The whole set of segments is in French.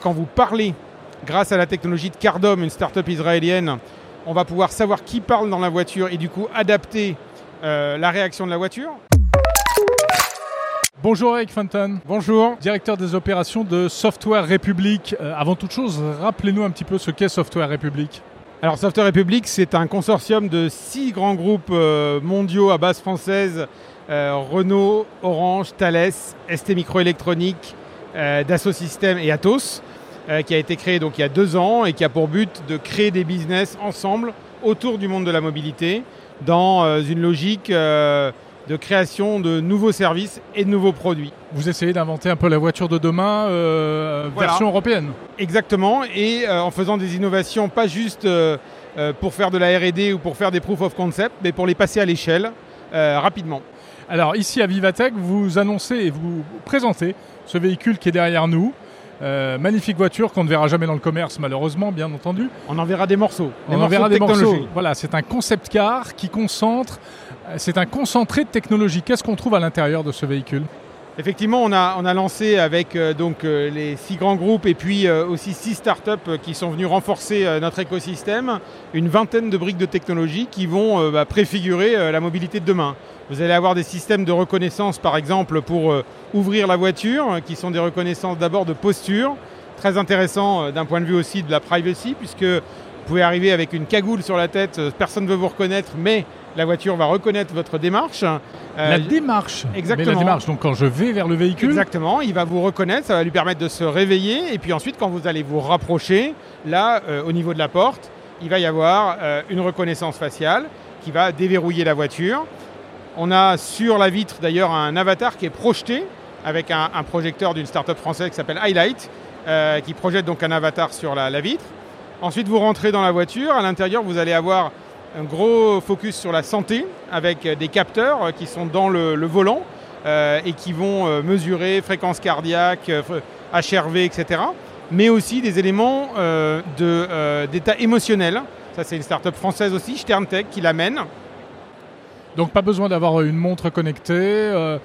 Quand vous parlez, grâce à la technologie de Cardom, une start-up israélienne, on va pouvoir savoir qui parle dans la voiture et du coup adapter euh, la réaction de la voiture. Bonjour Eric Fenton. Bonjour. Directeur des opérations de Software République. Euh, avant toute chose, rappelez-nous un petit peu ce qu'est Software République. Alors Software République, c'est un consortium de six grands groupes euh, mondiaux à base française, Renault, Orange, Thales, ST Microélectronique, Dassault Systèmes et Atos, euh, qui a été créé donc il y a deux ans et qui a pour but de créer des business ensemble autour du monde de la mobilité dans euh, une logique euh, de création de nouveaux services et de nouveaux produits. Vous essayez d'inventer un peu la voiture de demain euh, Voilà. version européenne. Exactement, et euh, en faisant des innovations pas juste euh, euh, pour faire de la R&D ou pour faire des proof of concept, mais pour les passer à l'échelle euh, rapidement. Alors ici à Vivatech, vous annoncez et vous présentez ce véhicule qui est derrière nous. Euh, magnifique voiture qu'on ne verra jamais dans le commerce malheureusement, bien entendu. On en verra des morceaux. On en verra de des morceaux. Voilà, c'est un concept car qui concentre, euh, c'est un concentré de technologie. Qu'est-ce qu'on trouve à l'intérieur de ce véhicule? Effectivement, on a, lancé avec euh, donc, euh, les six grands groupes et puis euh, aussi six startups qui sont venus renforcer notre écosystème, une vingtaine de briques de technologie qui vont bah, préfigurer la mobilité de demain. Vous allez avoir des systèmes de reconnaissance, par exemple, pour ouvrir la voiture, qui sont des reconnaissances d'abord de posture, très intéressant d'un point de vue aussi de la privacy, puisque pouvez arriver avec une cagoule sur la tête, euh, personne ne veut vous reconnaître, mais la voiture va reconnaître votre démarche. Euh, La démarche. exactement. Mais la démarche, donc quand je vais vers le véhicule, Exactement, il va vous reconnaître, ça va lui permettre de se réveiller, et puis ensuite quand vous allez vous rapprocher, là, euh, au niveau de la porte, il va y avoir euh, une reconnaissance faciale qui va déverrouiller la voiture. On a sur la vitre d'ailleurs un avatar qui est projeté avec un, un projecteur d'une start-up française qui s'appelle Highlight, qui projette donc un avatar sur la, la vitre. Ensuite, vous rentrez dans la voiture. À l'intérieur, vous allez avoir un gros focus sur la santé avec euh, des capteurs euh, qui sont dans le, volant euh, et qui vont mesurer fréquence cardiaque, HRV, etc. Mais aussi des éléments d'état émotionnel. Ça, c'est une start-up française aussi, Sterntech, qui l'amène. donc pas besoin d'avoir une montre connectée.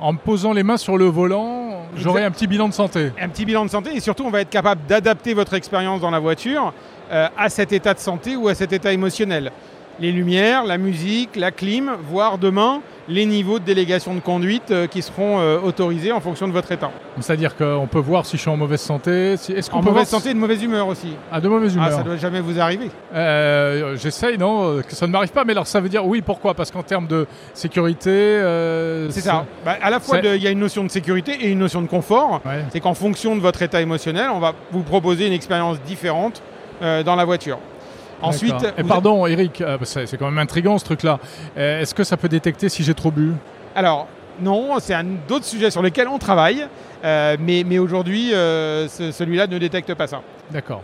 En me posant les mains sur le volant, j'aurai un petit bilan de santé. un petit bilan de santé et surtout on va être capable d'adapter votre expérience dans la voiture euh, à cet état de santé ou à cet état émotionnel. Les lumières, la musique, la clim, voire demain les niveaux de délégation de conduite euh, qui seront euh, autorisés en fonction de votre état. C'est-à-dire qu'on peut voir si je suis en mauvaise santé. Si... Est-ce qu'on En peut mauvaise voir santé et de mauvaise humeur aussi. Ah, de mauvaise humeur. Ah, ça doit jamais vous arriver. Euh, J'essaye, non, que ça ne m'arrive pas, mais alors ça veut dire oui, pourquoi? Parce qu'en termes de sécurité. euh, C'est ça. Bah, à la fois, il y a une notion de sécurité et une notion de confort. Ouais. C'est qu'en fonction de votre état émotionnel, on va vous proposer une expérience différente euh, dans la voiture. Ensuite. Et pardon, Eric, euh, c'est quand même intriguant ce truc-là. Euh, Est-ce que ça peut détecter si j'ai trop bu? Alors, non, c'est un d'autres sujets sur lesquels on travaille, euh, mais, mais aujourd'hui, euh, ce- celui-là ne détecte pas ça. D'accord.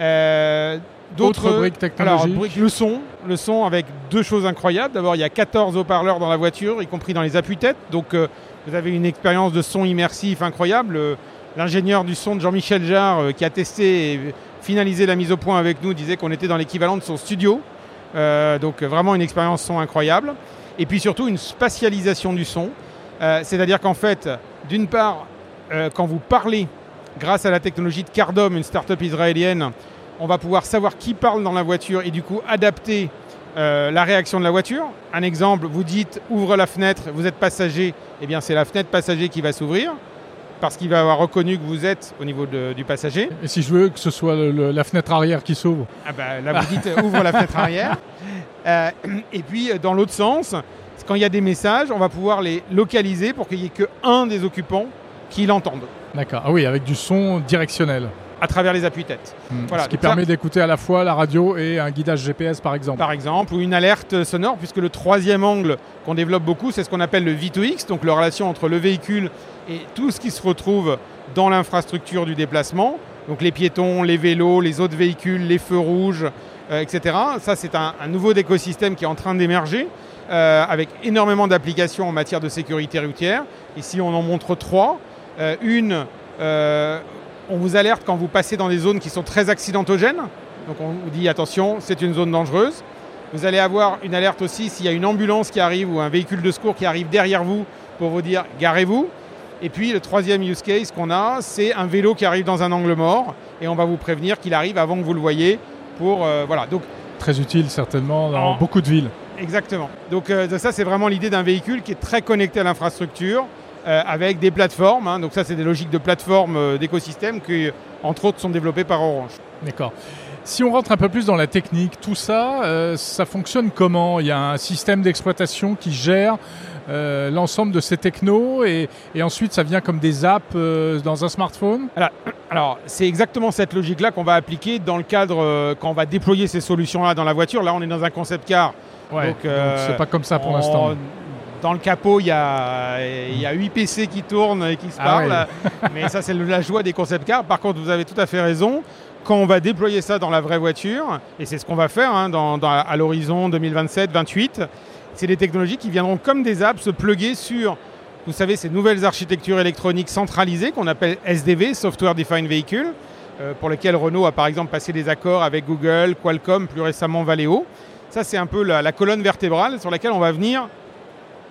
Euh, Autre brique alors, le son, le son avec deux choses incroyables. D'abord, il y a 14 haut-parleurs dans la voiture, y compris dans les appuis-têtes. Donc, vous avez une expérience de son immersif incroyable. L'ingénieur du son de Jean-Michel Jarre, qui a testé finalisé la mise au point avec nous, disait qu'on était dans l'équivalent de son studio. Euh, donc, vraiment une expérience son incroyable. Et puis surtout, une spatialisation du son. Euh, C'est-à-dire qu'en fait, d'une part, euh, quand vous parlez, grâce à la technologie de Cardom, une start-up israélienne, on va pouvoir savoir qui parle dans la voiture et du coup adapter la réaction de la voiture. Un exemple, vous dites ouvre la fenêtre, vous êtes passager, eh bien c'est la fenêtre passager qui va s'ouvrir parce qu'il va avoir reconnu que vous êtes au niveau de- du passager. Et si je veux que ce soit le- le- la fenêtre arrière qui s'ouvre Ah bah, là vous dites euh, ouvre la fenêtre arrière. Euh, et puis euh, dans l'autre sens, quand il y a des messages, on va pouvoir les localiser pour qu'il n'y ait que un des occupants qui l'entende D'accord. Ah oui, avec du son directionnel. à travers les appuis-tête. Hmm. Voilà, Ce qui donc ça- permet d'écouter à la fois la radio et un guidage GPS par exemple. par exemple, ou une alerte sonore, puisque le troisième angle qu'on développe beaucoup, c'est ce qu'on appelle le V2X, donc la relation entre le véhicule et tout ce qui se retrouve dans l'infrastructure du déplacement, donc les piétons, les vélos, les autres véhicules, les feux rouges, euh, etc. Ça, c'est un, nouveau écosystème qui est en train d'émerger, euh, avec énormément d'applications en matière de sécurité routière. Ici, on en montre trois. Euh, une, on vous alerte quand vous passez dans des zones qui sont très accidentogènes. Donc on vous dit attention, c'est une zone dangereuse. Vous allez avoir une alerte aussi s'il y a une ambulance qui arrive ou un véhicule de secours qui arrive derrière vous pour vous dire garez-vous. Et puis le troisième use case qu'on a, c'est un vélo qui arrive dans un angle mort et on va vous prévenir qu'il arrive avant que vous le voyez. Pour, euh, voilà. Donc, Très utile certainement dans En- beaucoup de villes. Exactement. Donc euh, ça, c'est vraiment l'idée d'un véhicule qui est très connecté à l'infrastructure euh, avec des plateformes. hein. Donc ça, c'est des logiques de plateforme euh, d'écosystème qui, entre autres, sont développées par Orange. D'accord. Si on rentre un peu plus dans la technique, tout ça, ça fonctionne comment? Il y a un système d'exploitation qui gère euh, l'ensemble de ces technos et, et ensuite ça vient comme des apps euh, dans un smartphone Alors, c'est exactement cette logique-là qu'on va appliquer dans le cadre euh, quand on va déployer ces solutions-là dans la voiture. Là, on est dans un concept car. Ouais, Donc, c'est pas comme ça pour l'instant. Dans le capot, il y a, y a 8 PC qui tournent et qui se Ah parlent. Mais ça, c'est la joie des concept cars. Par contre, vous avez tout à fait raison. Quand on va déployer ça dans la vraie voiture, et c'est ce qu'on va faire hein, dans- dans- à l'horizon 2027-28, c'est des technologies qui viendront comme des apps se plugger sur, vous savez, ces nouvelles architectures électroniques centralisées qu'on appelle SDV, Software Defined Vehicle, euh, pour lesquelles Renault a par exemple passé des accords avec Google, Qualcomm, plus récemment Valeo. Ça, c'est un peu la, colonne vertébrale sur laquelle on va venir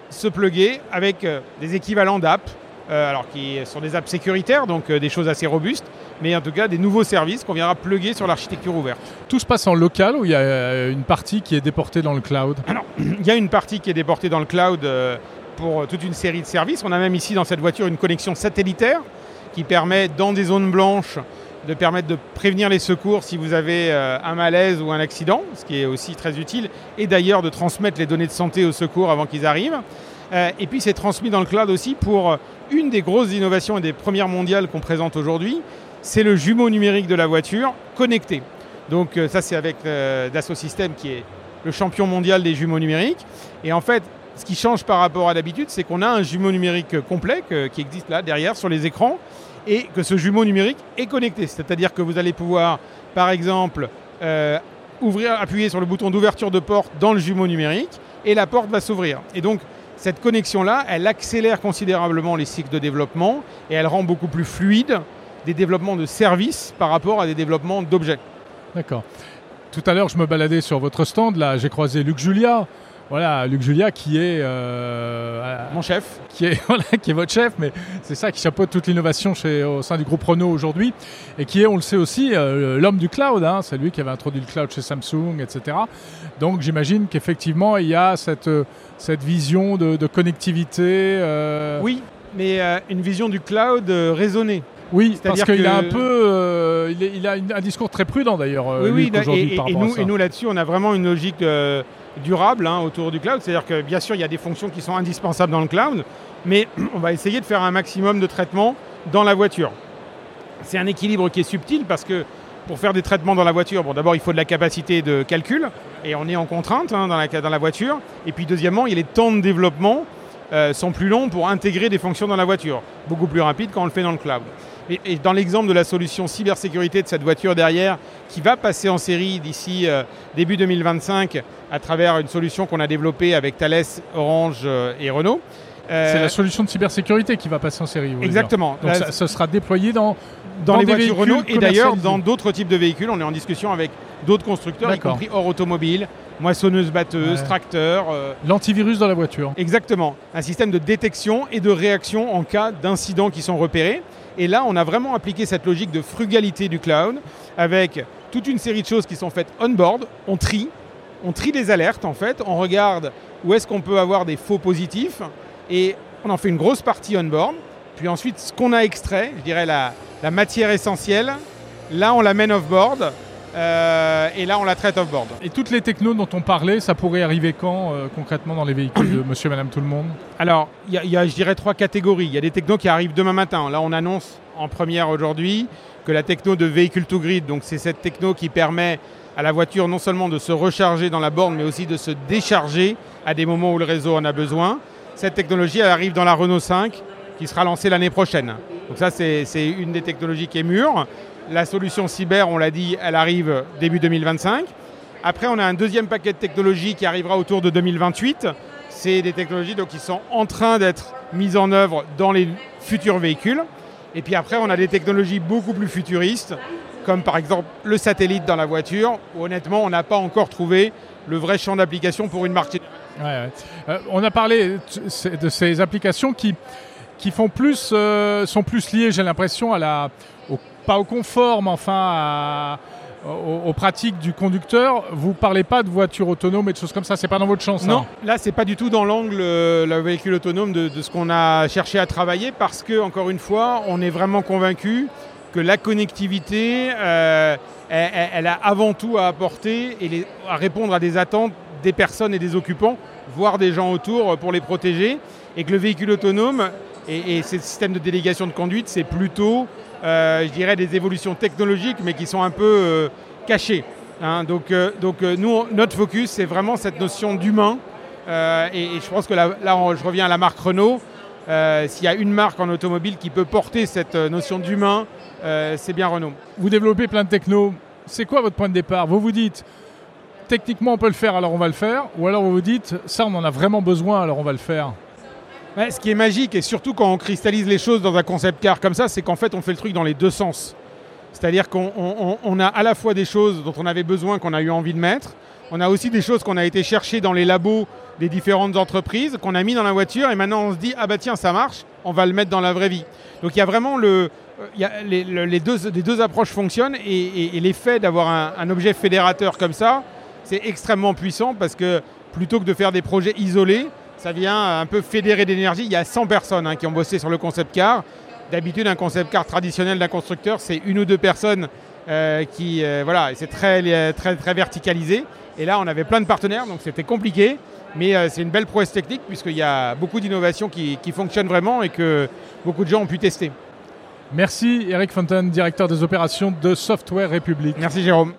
se plugger avec euh, des équivalents d'apps, alors qui sont des apps sécuritaires, donc euh, des choses assez robustes, mais en tout cas des nouveaux services qu'on viendra plugger sur l'architecture ouverte. Tout se passe en local ou il y a euh, une partie qui est déportée dans le cloud? Il y a une partie qui est déportée dans le cloud euh, pour euh, toute une série de services. On a même ici dans cette voiture une connexion satellitaire qui permet dans des zones blanches de permettre de prévenir les secours si vous avez euh, un malaise ou un accident, ce qui est aussi très utile, et d'ailleurs de transmettre les données de santé aux secours avant qu'ils arrivent. Euh, et puis c'est transmis dans le cloud aussi pour euh, une des grosses innovations et des premières mondiales qu'on présente aujourd'hui, c'est le jumeau numérique de la voiture connecté. Donc euh, ça c'est avec euh, Dassault Systèmes qui est le champion mondial des jumeaux numériques. Et en fait, ce qui change par rapport à d'habitude, c'est qu'on a un jumeau numérique complet que- qui existe là derrière sur les écrans et que ce jumeau numérique est connecté. C'est-à-dire que vous allez pouvoir, par exemple, euh, ouvrir, appuyer sur le bouton d'ouverture de porte dans le jumeau numérique et la porte va s'ouvrir. Et donc, cette connexion-là, elle accélère considérablement les cycles de développement et elle rend beaucoup plus fluide des développements de services par rapport à des développements d'objets. D'accord. Tout à l'heure, je me baladais sur votre stand, là, j'ai croisé Luc Julia. Voilà, Luc Julia qui est, euh, Mon chef, qui est, voilà, qui est votre chef, mais c'est ça qui chapeaute toute l'innovation au sein du groupe Renault aujourd'hui, et qui est, on le sait aussi, euh, l'homme du cloud. hein. c'est lui qui avait introduit le cloud chez Samsung, etc. Donc j'imagine qu'effectivement, il y a cette, euh, cette vision de, de connectivité. euh, oui, mais une vision du cloud raisonnée. oui parce qu'il a un peu, euh, il, est- il a un discours très prudent d'ailleurs, oui, oui, et, aujourd'hui et- nous, ça. et nous là-dessus, on a vraiment une logique durable hein, autour du cloud. C'est-à-dire que bien sûr, il y a des fonctions qui sont indispensables dans le cloud, mais on va essayer de faire un maximum de traitements dans la voiture. C'est un équilibre qui est subtil parce que pour faire des traitements dans la voiture, bon, d'abord il faut de la capacité de calcul et on est en contrainte hein, dans, la, dans la voiture. Et puis deuxièmement, il y a les temps de développement euh, sont plus longs pour intégrer des fonctions dans la voiture, beaucoup plus rapide quand on le fait dans le cloud. Et, et dans l'exemple de la solution cybersécurité de cette voiture derrière, qui va passer en série d'ici euh, début 2025 à travers une solution qu'on a développée avec Thales, Orange euh, et Renault. euh, C'est la solution de cybersécurité qui va passer en série. vous. Exactement. Donc Là, ça, ça sera déployé dans, dans, dans les voitures Renault et d'ailleurs dans d'autres types de véhicules. On est en discussion avec d'autres constructeurs, y compris hors automobile, moissonneuses, batteuses, Ouais. tracteurs. euh, l'antivirus dans la voiture. Exactement. Un système de détection et de réaction en cas d'incidents qui sont repérés. Et là, on a vraiment appliqué cette logique de frugalité du cloud avec toute une série de choses qui sont faites on-board. On trie. On trie les alertes, en fait. On regarde où est-ce qu'on peut avoir des faux positifs. Et on en fait une grosse partie on-board. Puis ensuite, ce qu'on a extrait, je dirais la, matière essentielle, là, on l'amène off-board. Euh, et là, on la traite off-board. Et toutes les technos dont on parlait, ça pourrait arriver quand euh, concrètement dans les véhicules de Monsieur et Madame Tout le Monde? Alors, il y, y a, je dirais, trois catégories. Il y a des technos qui arrivent demain matin. Là, on annonce en première aujourd'hui que la techno de véhicule to grid, donc c'est cette techno qui permet à la voiture non seulement de se recharger dans la borne, mais aussi de se décharger à des moments où le réseau en a besoin. Cette technologie, elle arrive dans la Renault 5, qui sera lancée l'année prochaine. Donc ça, c'est une des technologies qui est mûre. La solution cyber, on l'a dit, elle arrive début 2025. Après, on a un deuxième paquet de technologies qui arrivera autour de 2028. C'est des technologies donc, qui sont en train d'être mises en œuvre dans les futurs véhicules. Et puis après, on a des technologies beaucoup plus futuristes, comme par exemple le satellite dans la voiture, où honnêtement, on n'a pas encore trouvé le vrai champ d'application pour une marque. Euh, on a parlé de ces applications qui, qui font plus, euh, sont plus liés, j'ai l'impression, à la, au confort, mais enfin à, aux, pratiques du conducteur. Vous parlez pas de voiture autonome et de choses comme ça, c'est pas dans votre chance. Non, là c'est pas du tout dans l'angle euh, le véhicule autonome de, ce qu'on a cherché à travailler parce que encore une fois, on est vraiment convaincu que la connectivité, euh, elle, a avant tout à apporter et à répondre à des attentes des personnes et des occupants, voire des gens autour pour les protéger, et que le véhicule autonome et, ces systèmes de délégation de conduite, c'est plutôt euh, je dirais, des évolutions technologiques, mais qui sont un peu euh, cachées. Hein. donc, euh, donc nous, notre focus, c'est vraiment cette notion d'humain. Et, je pense que là, je reviens à la marque Renault. S'il y a une marque en automobile qui peut porter cette notion d'humain, c'est bien Renault. Vous développez plein de techno. C'est quoi votre point de départ? Vous vous dites, techniquement on peut le faire, alors on va le faire, ou alors vous vous dites, ça on en a vraiment besoin, alors on va le faire ce qui est magique, et surtout quand on cristallise les choses dans un concept car comme ça, c'est qu'en fait, on fait le truc dans les deux sens. C'est-à-dire qu'on a à la fois des choses dont on avait besoin, qu'on a eu envie de mettre, on a aussi des choses qu'on a été chercher dans les labos des différentes entreprises, qu'on a mis dans la voiture, et maintenant on se dit, ah bah tiens, ça marche, on va le mettre dans la vraie vie. Donc il y a vraiment les, deux, approches fonctionnent, et, l'effet d'avoir un objet fédérateur comme ça, c'est extrêmement puissant, parce que plutôt que de faire des projets isolés, ça vient un peu fédérer d'énergie. Il y a 100 personnes hein, qui ont bossé sur le concept car. D'habitude, un concept car traditionnel d'un constructeur, c'est une ou deux personnes euh, qui, euh, voilà, c'est très, très, très verticalisé. Et là, on avait plein de partenaires, donc c'était compliqué. Mais euh, c'est une belle prouesse technique puisqu'il y a beaucoup d'innovations qui, qui fonctionnent vraiment et que beaucoup de gens ont pu tester. Merci Eric Fontaine, directeur des opérations de Software République. Merci Jérôme.